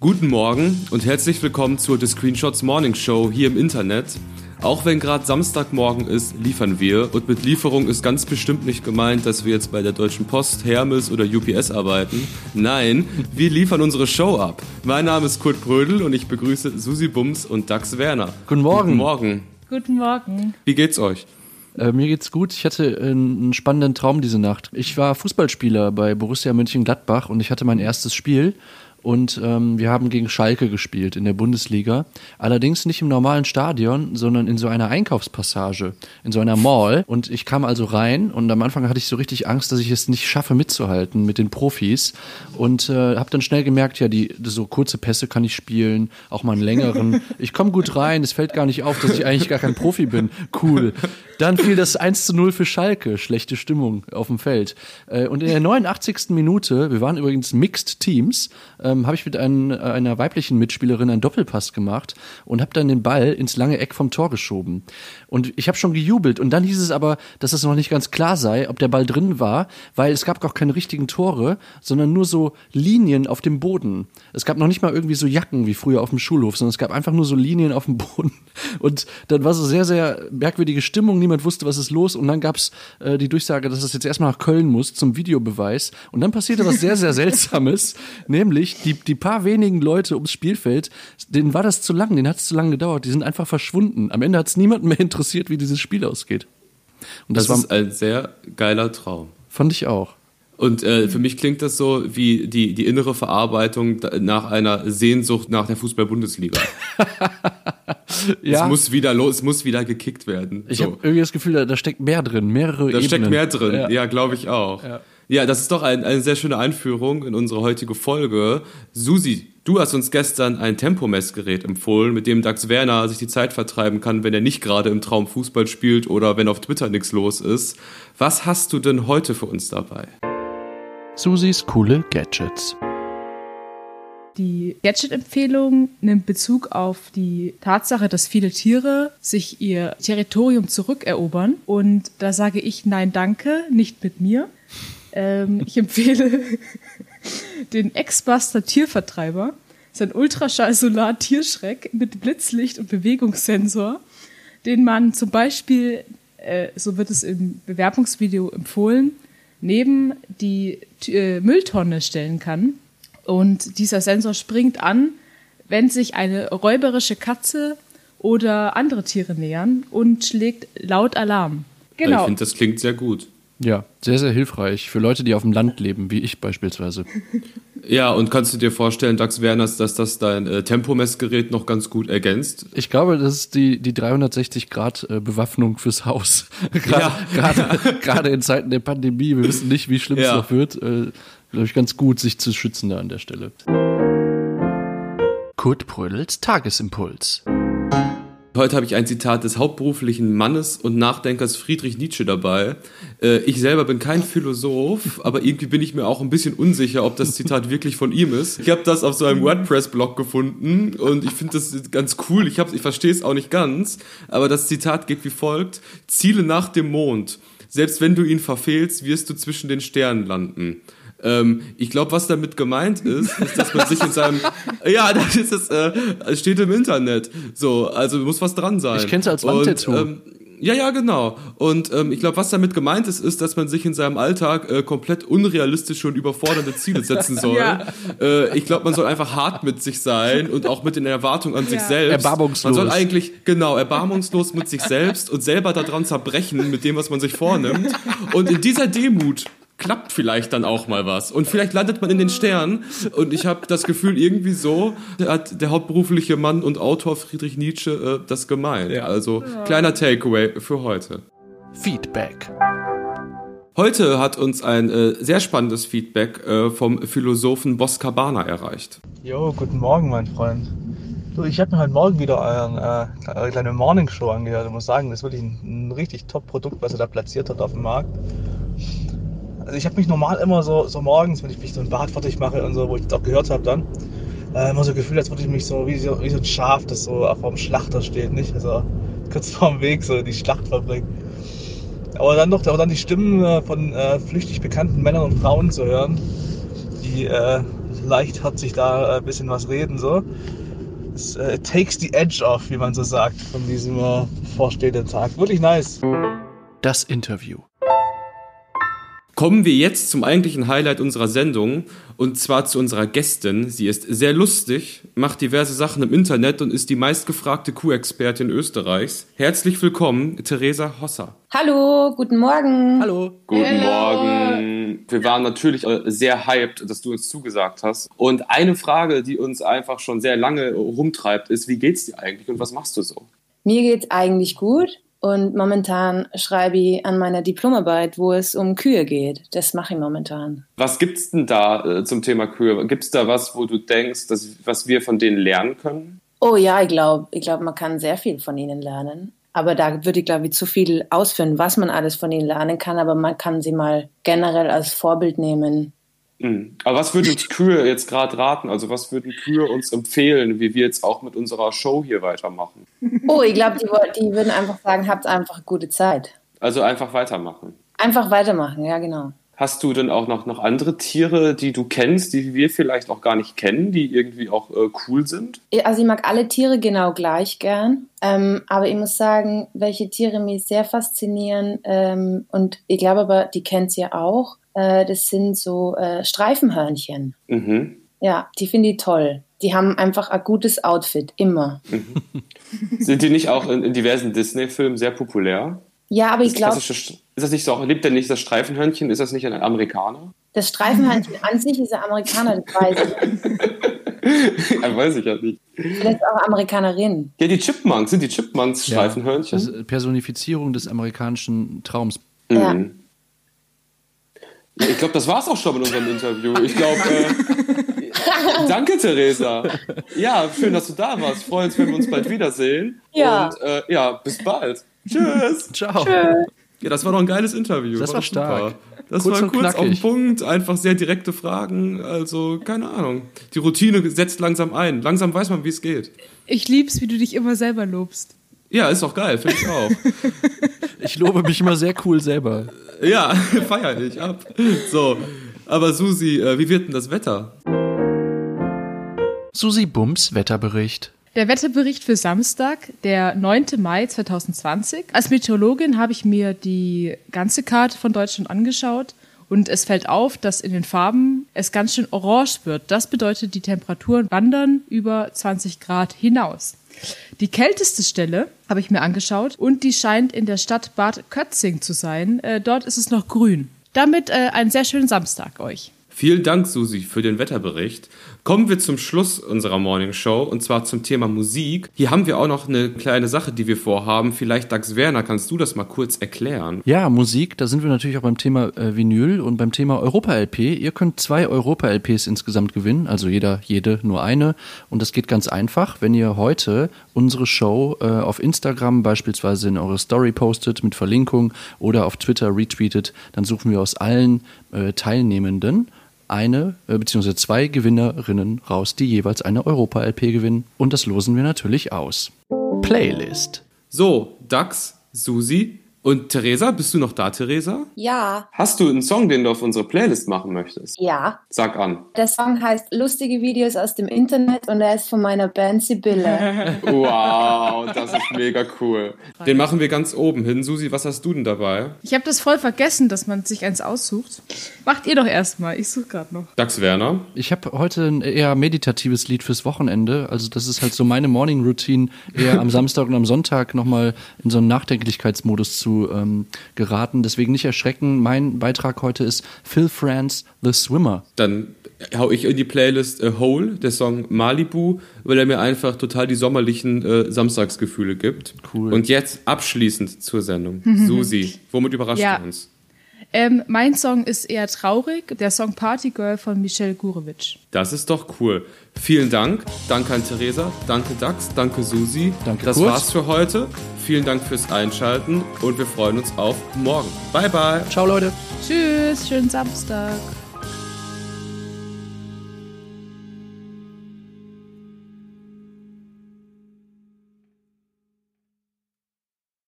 Guten Morgen und herzlich willkommen zur The Screenshots Morning Show hier im Internet. Auch wenn gerade Samstagmorgen ist, liefern wir. Und mit Lieferung ist ganz bestimmt nicht gemeint, dass wir jetzt bei der Deutschen Post, Hermes oder UPS arbeiten. Nein, wir liefern unsere Show ab. Mein Name ist Kurt Brödel und ich begrüße Susi Bums und Dax Werner. Guten Morgen. Guten Morgen. Guten Morgen. Wie geht's euch? Äh, mir geht's gut. Ich hatte einen spannenden Traum diese Nacht. Ich war Fußballspieler bei Borussia Mönchengladbach und ich hatte mein erstes Spiel und ähm, wir haben gegen Schalke gespielt in der Bundesliga. Allerdings nicht im normalen Stadion, sondern in so einer Einkaufspassage, in so einer Mall. Und ich kam also rein und am Anfang hatte ich so richtig Angst, dass ich es nicht schaffe mitzuhalten mit den Profis. Und äh, habe dann schnell gemerkt, ja, die so kurze Pässe kann ich spielen, auch mal einen längeren. Ich komme gut rein, es fällt gar nicht auf, dass ich eigentlich gar kein Profi bin. Cool. Dann fiel das 1 zu 0 für Schalke. Schlechte Stimmung auf dem Feld. Äh, und in der 89. Minute, wir waren übrigens Mixed Teams, ähm, habe ich mit ein, einer weiblichen Mitspielerin einen Doppelpass gemacht und habe dann den Ball ins lange Eck vom Tor geschoben. Und ich habe schon gejubelt. Und dann hieß es aber, dass es noch nicht ganz klar sei, ob der Ball drin war, weil es gab auch keine richtigen Tore, sondern nur so Linien auf dem Boden. Es gab noch nicht mal irgendwie so Jacken wie früher auf dem Schulhof, sondern es gab einfach nur so Linien auf dem Boden. Und dann war so sehr, sehr merkwürdige Stimmung niemand wusste, was ist los. Und dann gab's äh, die Durchsage, dass es jetzt erstmal nach Köln muss zum Videobeweis. Und dann passierte was sehr, sehr Seltsames, nämlich die, die paar wenigen Leute ums Spielfeld, denen war das zu lang, denen hat es zu lange gedauert, die sind einfach verschwunden. Am Ende hat es niemanden mehr interessiert, wie dieses Spiel ausgeht. Und das, das ist ein sehr geiler Traum. Fand ich auch. Und äh, für mich klingt das so wie die, die innere Verarbeitung nach einer Sehnsucht nach der Fußball-Bundesliga. ja. Es muss wieder los, es muss wieder gekickt werden. Ich so. habe irgendwie das Gefühl, da, da, steckt mehr drin, mehrere Da Ebenen. steckt mehr drin, ja, ja glaube ich auch. Ja. ja. das ist doch ein, eine sehr schöne Einführung in unsere heutige Folge. Susi, du hast uns gestern ein Tempomessgerät empfohlen, mit dem Dax Werner sich die Zeit vertreiben kann, wenn er nicht gerade im Traum Fußball spielt oder wenn auf Twitter nichts los ist. Was hast du denn heute für uns dabei? Susis coole Gadgets. Die Gadget-Empfehlung nimmt Bezug auf die Tatsache, dass viele Tiere sich ihr Territorium zurückerobern. Und da sage ich nein, danke, nicht mit mir. Ähm, ich empfehle den X-Buster Tiervertreiber. Das ist ein Ultraschall-Solar-Tierschreck mit Blitzlicht und Bewegungssensor, den man zum Beispiel, äh, so wird es im Bewerbungsvideo empfohlen, neben die äh, Mülltonne stellen kann und dieser Sensor springt an, wenn sich eine räuberische Katze oder andere Tiere nähern und schlägt laut Alarm. Genau. Ich finde, das klingt sehr gut. Ja, sehr, sehr hilfreich für Leute, die auf dem Land leben, wie ich beispielsweise. Ja, und kannst du dir vorstellen, Dax Werners, dass das dein äh, Tempomessgerät noch ganz gut ergänzt? Ich glaube, das ist die, die 360-Grad-Bewaffnung äh, fürs Haus. Gerade ja. in Zeiten der Pandemie. Wir wissen nicht, wie schlimm ja. es noch wird. Äh, glaube ich, ganz gut, sich zu schützen da an der Stelle. Kurt Prödels Tagesimpuls. Heute habe ich ein Zitat des hauptberuflichen Mannes und Nachdenkers Friedrich Nietzsche dabei. Äh, ich selber bin kein Philosoph, aber irgendwie bin ich mir auch ein bisschen unsicher, ob das Zitat wirklich von ihm ist. Ich habe das auf so einem WordPress-Blog gefunden und ich finde das ganz cool. Ich, ich verstehe es auch nicht ganz, aber das Zitat geht wie folgt. Ziele nach dem Mond. Selbst wenn du ihn verfehlst, wirst du zwischen den Sternen landen. Ähm, ich glaube, was damit gemeint ist, ist, dass man sich in seinem, ja, das ist es, äh, steht im Internet. So, also muss was dran sein. Ich kenne es als Wandtattoo. Ähm, ja, ja, genau. Und ähm, ich glaube, was damit gemeint ist, ist, dass man sich in seinem Alltag äh, komplett unrealistische und überfordernde Ziele setzen soll. ja. äh, ich glaube, man soll einfach hart mit sich sein und auch mit den Erwartungen an ja. sich selbst. Erbarmungslos. Man soll eigentlich, genau, erbarmungslos mit sich selbst und selber daran zerbrechen mit dem, was man sich vornimmt. Und in dieser Demut klappt vielleicht dann auch mal was. Und vielleicht landet man in den Sternen. Und ich habe das Gefühl, irgendwie so hat der hauptberufliche Mann und Autor Friedrich Nietzsche äh, das gemeint. Ja. Also ja. kleiner Takeaway für heute. Feedback. Heute hat uns ein äh, sehr spannendes Feedback äh, vom Philosophen Bos Cabana erreicht. Jo, guten Morgen, mein Freund. Du, ich habe mir heute Morgen wieder eine äh, kleine Morning Show angehört. Ich muss sagen, das ist wirklich ein, ein richtig top Produkt, was er da platziert hat auf dem Markt. Also ich habe mich normal immer so, so morgens, wenn ich mich so ein Bad fertig mache und so, wo ich das auch gehört habe dann, äh, immer so gefühlt, als würde ich mich so wie, so wie so ein Schaf, das so vor dem Schlachter steht, nicht? Also kurz vorm Weg so die Schlacht verbringt. Aber dann doch, aber dann die Stimmen äh, von äh, flüchtig bekannten Männern und Frauen zu hören, die äh, leichtherzig da ein bisschen was reden. So. Es äh, takes the edge off, wie man so sagt, von diesem äh, vorstehenden Tag. Wirklich nice. Das Interview. Kommen wir jetzt zum eigentlichen Highlight unserer Sendung und zwar zu unserer Gästin. Sie ist sehr lustig, macht diverse Sachen im Internet und ist die meistgefragte Kuh-Expertin Österreichs. Herzlich willkommen, Theresa Hosser. Hallo, guten Morgen. Hallo. Guten Hello. Morgen. Wir waren natürlich äh, sehr hyped, dass du uns zugesagt hast. Und eine Frage, die uns einfach schon sehr lange rumtreibt, ist, wie geht's dir eigentlich und was machst du so? Mir geht's eigentlich gut und momentan schreibe ich an meiner Diplomarbeit, wo es um Kühe geht. Das mache ich momentan. Was gibt's denn da äh, zum Thema Kühe? Gibt's da was, wo du denkst, dass, was wir von denen lernen können? Oh ja, ich glaube, ich glaub, man kann sehr viel von ihnen lernen. Aber da würde ich, glaube ich, zu viel ausführen, was man alles von ihnen lernen kann. Aber man kann sie mal generell als Vorbild nehmen. Mhm. Aber was würden uns Kühe jetzt gerade raten? Also was würden Kühe uns empfehlen, wie wir jetzt auch mit unserer Show hier weitermachen? Oh, ich glaube, die, die würden einfach sagen, habt einfach gute Zeit. Also einfach weitermachen. Einfach weitermachen, ja genau. Hast du denn auch noch, noch andere Tiere, die du kennst, die wir vielleicht auch gar nicht kennen, die irgendwie auch äh, cool sind? Also ich mag alle Tiere genau gleich gern, ähm, aber ich muss sagen, welche Tiere mich sehr faszinieren ähm, und ich glaube aber, die kennt ihr auch, äh, das sind so äh, Streifenhörnchen. Mhm. Ja, die finde ich toll. Die haben einfach ein gutes Outfit, immer. Sind die nicht auch in, in diversen Disney-Filmen sehr populär? Ja, aber ich Das glaube, klassische St- ist das nicht so, lebt denn nicht das Streifenhörnchen? Ist das nicht ein Amerikaner? das Streifenhörnchen an sich ist ein Amerikaner, das weiß ich. ja, weiß ich ja nicht. Vielleicht auch Amerikanerin. Ja, die Chipmunks, sind die Chipmunks Ja, Streifenhörnchen? Das ist Personifizierung des amerikanischen Traums. Ja. Mhm. Ja, ich glaube, das war's auch schon mit unserem Interview. Ich glaube, äh, danke, Theresa. Ja, schön, dass du da warst. Freuen uns, wenn wir uns bald wiedersehen. Ja. Und äh, ja, bis bald. Tschüss. Ciao. Ja, das war doch ein geiles Interview. Das war doch stark. super. Das Kurz war kurz auf den knackig. Punkt, einfach sehr direkte Fragen. Also, keine Ahnung. Die Routine setzt langsam ein. Langsam weiß man, wie es geht. Ich lieb's, wie du dich immer selber lobst. Ja, ist doch geil, finde ich auch. Ich lobe mich immer sehr cool selber. ja, feier ich ab. So, aber Susi, äh, wie wird denn das Wetter? Susi Bums Wetterbericht. Der Wetterbericht für Samstag, der 9. Mai 2020. Als Meteorologin habe ich mir die ganze Karte von Deutschland angeschaut und es fällt auf, dass in den Farben es ganz schön orange wird. Das bedeutet, die Temperaturen wandern über 20 Grad hinaus. Die kälteste Stelle habe ich mir angeschaut und die scheint in der Stadt Bad Kötzing zu sein. Äh, dort ist es noch grün. Damit äh, einen sehr schönen Samstag euch. Vielen Dank, Susi, für den Wetterbericht. Kommen wir zum Schluss unserer Morning Show und zwar zum Thema Musik. Hier haben wir auch noch eine kleine Sache, die wir vorhaben. Vielleicht, Dax Werner, kannst du das mal kurz erklären? Ja, Musik, da sind wir natürlich auch beim Thema äh, Vinyl und beim Thema Europa-LP. Ihr könnt zwei Europa-LPs insgesamt gewinnen, also jeder, jede nur eine. Und das geht ganz einfach, wenn ihr heute unsere Show äh, auf Instagram beispielsweise in eure Story postet mit Verlinkung oder auf Twitter retweetet, dann suchen wir aus allen äh, Teilnehmenden eine äh, bzw. zwei Gewinnerinnen raus, die jeweils eine Europa-LP gewinnen. Und das losen wir natürlich aus. Playlist. So, Dax, Susi und Theresa, bist du noch da, Theresa? Ja, Hast du einen Song, den du auf unsere Playlist machen möchtest? ja. Sag an. Der Song heißt Lustige Videos aus dem Internet und er ist von meiner Band Sibylle. Wow, das ist mega cool. Den machen wir ganz oben hin. Susi, was hast du denn dabei? Ich habe das voll vergessen, dass man sich eins aussucht. Macht ihr doch erstmal. Ich suche gerade noch. Dax Werner. Ich habe heute ein eher meditatives Lied fürs Wochenende. Also das ist halt so meine Morning Routine, eher am Samstag und am Sonntag nochmal in so einen Nachdenklichkeitsmodus zu ähm, geraten. Deswegen nicht erschrecken. Mein Beitrag heute ist Phil Franz, The Swimmer. Dann hau ich in die Playlist äh, Hole, der Song Malibu, weil er mir einfach total die sommerlichen äh, Samstagsgefühle gibt. Cool. Und jetzt abschließend zur Sendung. Susi, womit überrascht Ja. du uns? Ähm, mein Song ist eher traurig. Der Song Party Girl von Michelle Gurevich. Das ist doch cool. Vielen Dank. Danke an Theresa. Danke Dax. Danke Susi. Danke, Das Kurt. war's für heute. Vielen Dank fürs Einschalten und wir freuen uns auf morgen. Bye bye. Ciao Leute. Tschüss, schönen Samstag.